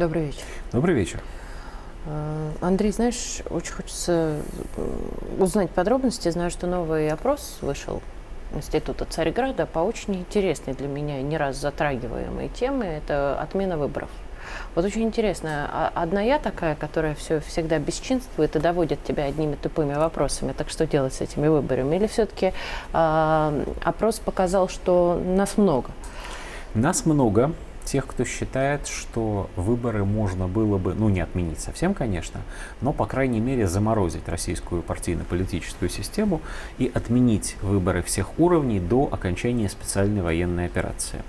Добрый вечер. Добрый вечер. Э, Андрей, знаешь, очень хочется узнать подробности. Знаю, что новый опрос вышел Института Царьграда по очень интересной для меня не раз затрагиваемой теме. Это отмена выборов. Вот очень интересно, а одна я такая, которая все всегда бесчинствует и доводит тебя одними тупыми вопросами, так что делать с этими выборами? Или все-таки э, опрос показал, что нас много? Нас много, тех, кто считает, что выборы можно было бы, ну не отменить совсем, конечно, но, по крайней мере, заморозить российскую партийно-политическую систему и отменить выборы всех уровней до окончания специальной военной операции.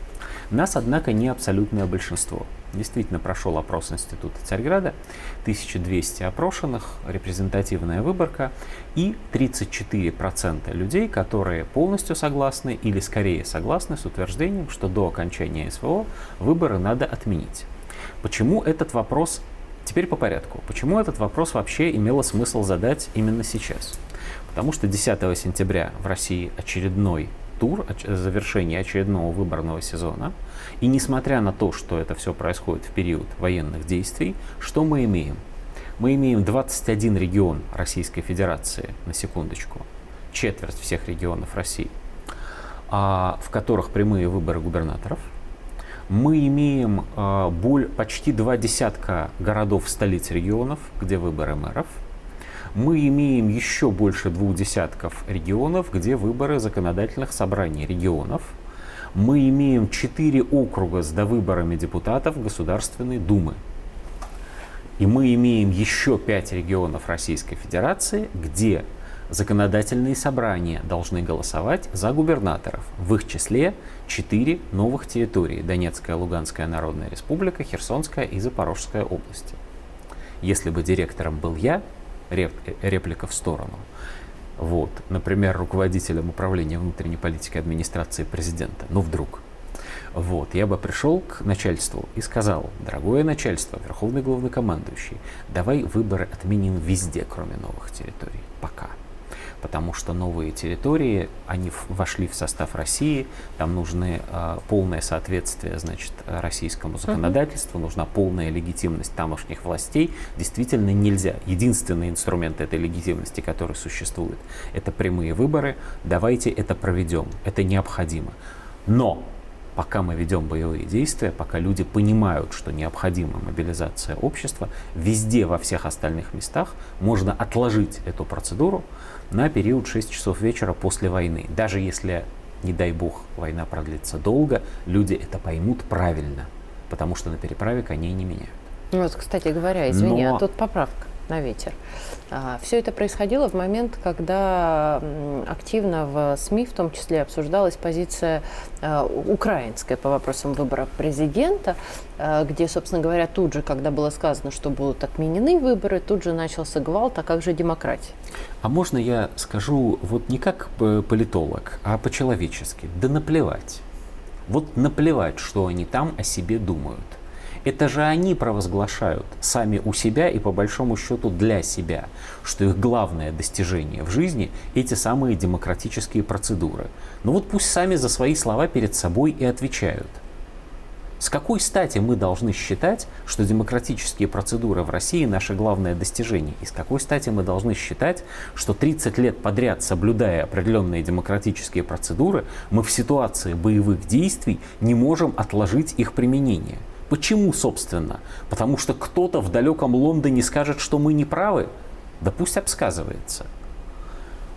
Нас, однако, не абсолютное большинство. Действительно прошел опрос Института Царьграда, 1200 опрошенных, репрезентативная выборка и 34% людей, которые полностью согласны или скорее согласны с утверждением, что до окончания СВО выборы надо отменить. Почему этот вопрос, теперь по порядку, почему этот вопрос вообще имело смысл задать именно сейчас? Потому что 10 сентября в России очередной тур, завершение очередного выборного сезона. И несмотря на то, что это все происходит в период военных действий, что мы имеем? Мы имеем 21 регион Российской Федерации, на секундочку, четверть всех регионов России, а, в которых прямые выборы губернаторов. Мы имеем а, боль, почти два десятка городов столиц регионов, где выборы мэров – мы имеем еще больше двух десятков регионов, где выборы законодательных собраний регионов. Мы имеем четыре округа с довыборами депутатов Государственной Думы. И мы имеем еще пять регионов Российской Федерации, где законодательные собрания должны голосовать за губернаторов. В их числе четыре новых территории. Донецкая, Луганская Народная Республика, Херсонская и Запорожская области. Если бы директором был я, реплика в сторону. Вот, например, руководителем управления внутренней политики администрации президента. Ну, вдруг. Вот, я бы пришел к начальству и сказал, дорогое начальство, верховный главнокомандующий, давай выборы отменим везде, кроме новых территорий. Пока потому что новые территории, они вошли в состав России, там нужны э, полное соответствие, значит, российскому законодательству, uh-huh. нужна полная легитимность тамошних властей. Действительно нельзя. Единственный инструмент этой легитимности, который существует, это прямые выборы. Давайте это проведем. Это необходимо. Но пока мы ведем боевые действия, пока люди понимают, что необходима мобилизация общества, везде, во всех остальных местах можно отложить эту процедуру на период 6 часов вечера после войны. Даже если, не дай бог, война продлится долго, люди это поймут правильно, потому что на переправе коней не меняют. Вот, кстати говоря, извини, Но... а тут поправка на ветер. А, Все это происходило в момент, когда активно в СМИ, в том числе, обсуждалась позиция а, украинская по вопросам выбора президента, а, где, собственно говоря, тут же, когда было сказано, что будут отменены выборы, тут же начался гвалт, а как же демократия? А можно я скажу вот не как политолог, а по-человечески? Да наплевать. Вот наплевать, что они там о себе думают. Это же они провозглашают сами у себя и по большому счету для себя, что их главное достижение в жизни – эти самые демократические процедуры. Ну вот пусть сами за свои слова перед собой и отвечают. С какой стати мы должны считать, что демократические процедуры в России наше главное достижение? И с какой стати мы должны считать, что 30 лет подряд, соблюдая определенные демократические процедуры, мы в ситуации боевых действий не можем отложить их применение? Почему, собственно? Потому что кто-то в далеком Лондоне скажет, что мы не правы? Да пусть обсказывается.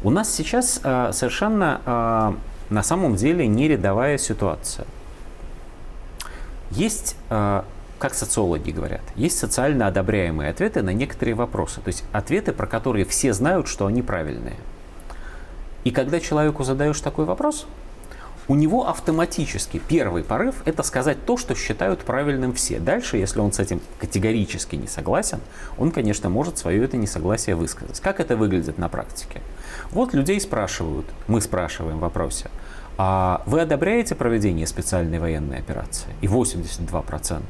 У нас сейчас э, совершенно э, на самом деле не рядовая ситуация. Есть, э, как социологи говорят, есть социально одобряемые ответы на некоторые вопросы. То есть ответы, про которые все знают, что они правильные. И когда человеку задаешь такой вопрос, у него автоматически первый порыв – это сказать то, что считают правильным все. Дальше, если он с этим категорически не согласен, он, конечно, может свое это несогласие высказать. Как это выглядит на практике? Вот людей спрашивают, мы спрашиваем в вопросе, а вы одобряете проведение специальной военной операции? И 82%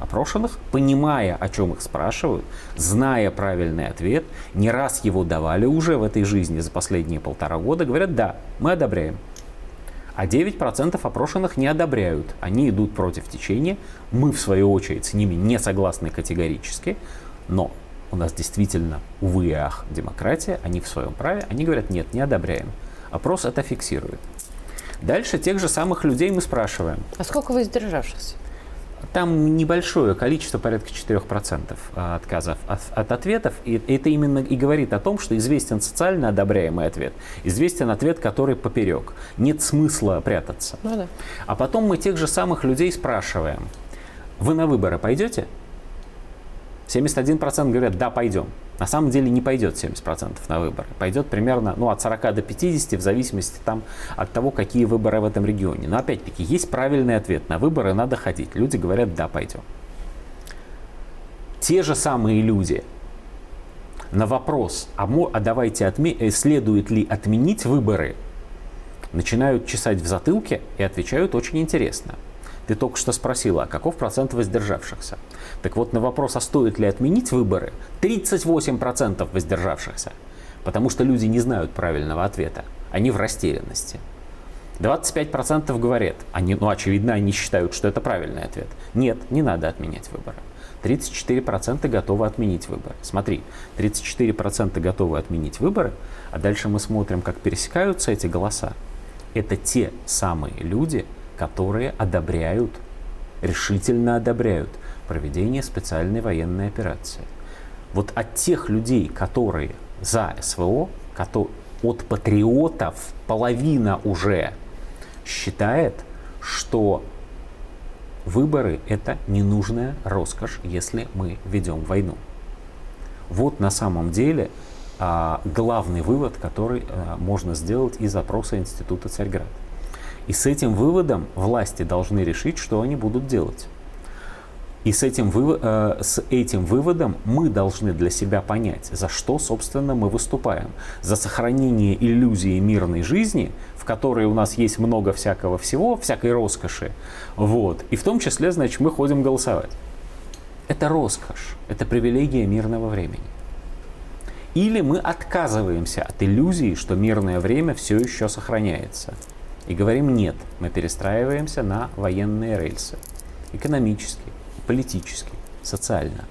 опрошенных, понимая, о чем их спрашивают, зная правильный ответ, не раз его давали уже в этой жизни за последние полтора года, говорят, да, мы одобряем. А 9% опрошенных не одобряют. Они идут против течения. Мы, в свою очередь, с ними не согласны категорически. Но у нас действительно, увы и ах, демократия. Они в своем праве. Они говорят, нет, не одобряем. Опрос это фиксирует. Дальше тех же самых людей мы спрашиваем. А сколько воздержавшихся? Там небольшое количество, порядка 4% а, отказов от, от ответов. И это именно и говорит о том, что известен социально одобряемый ответ, известен ответ, который поперек. Нет смысла прятаться. Ну да. А потом мы тех же самых людей спрашиваем, вы на выборы пойдете? 71% говорят, да, пойдем. На самом деле не пойдет 70% на выборы. Пойдет примерно ну, от 40 до 50 в зависимости там, от того, какие выборы в этом регионе. Но опять-таки есть правильный ответ. На выборы надо ходить. Люди говорят, да, пойдем. Те же самые люди на вопрос, а, а давайте отме- э, следует ли отменить выборы, начинают чесать в затылке и отвечают очень интересно – ты только что спросила, а каков процент воздержавшихся? Так вот, на вопрос, а стоит ли отменить выборы, 38% воздержавшихся. Потому что люди не знают правильного ответа. Они в растерянности. 25% говорят, они, ну, очевидно, они считают, что это правильный ответ. Нет, не надо отменять выборы. 34% готовы отменить выборы. Смотри, 34% готовы отменить выборы, а дальше мы смотрим, как пересекаются эти голоса. Это те самые люди, которые одобряют, решительно одобряют проведение специальной военной операции. Вот от тех людей, которые за СВО, от патриотов половина уже считает, что выборы – это ненужная роскошь, если мы ведем войну. Вот на самом деле а, главный вывод, который а, можно сделать из опроса Института Царьград. И с этим выводом власти должны решить, что они будут делать. И с этим, вы, э, с этим выводом мы должны для себя понять, за что, собственно, мы выступаем. За сохранение иллюзии мирной жизни, в которой у нас есть много всякого всего, всякой роскоши. Вот. И в том числе, значит, мы ходим голосовать. Это роскошь, это привилегия мирного времени. Или мы отказываемся от иллюзии, что мирное время все еще сохраняется и говорим нет, мы перестраиваемся на военные рельсы, экономически, политически, социально.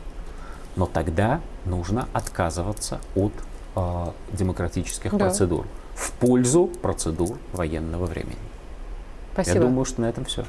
Но тогда нужно отказываться от э, демократических да. процедур в пользу процедур военного времени. Спасибо. Я думаю, что на этом все.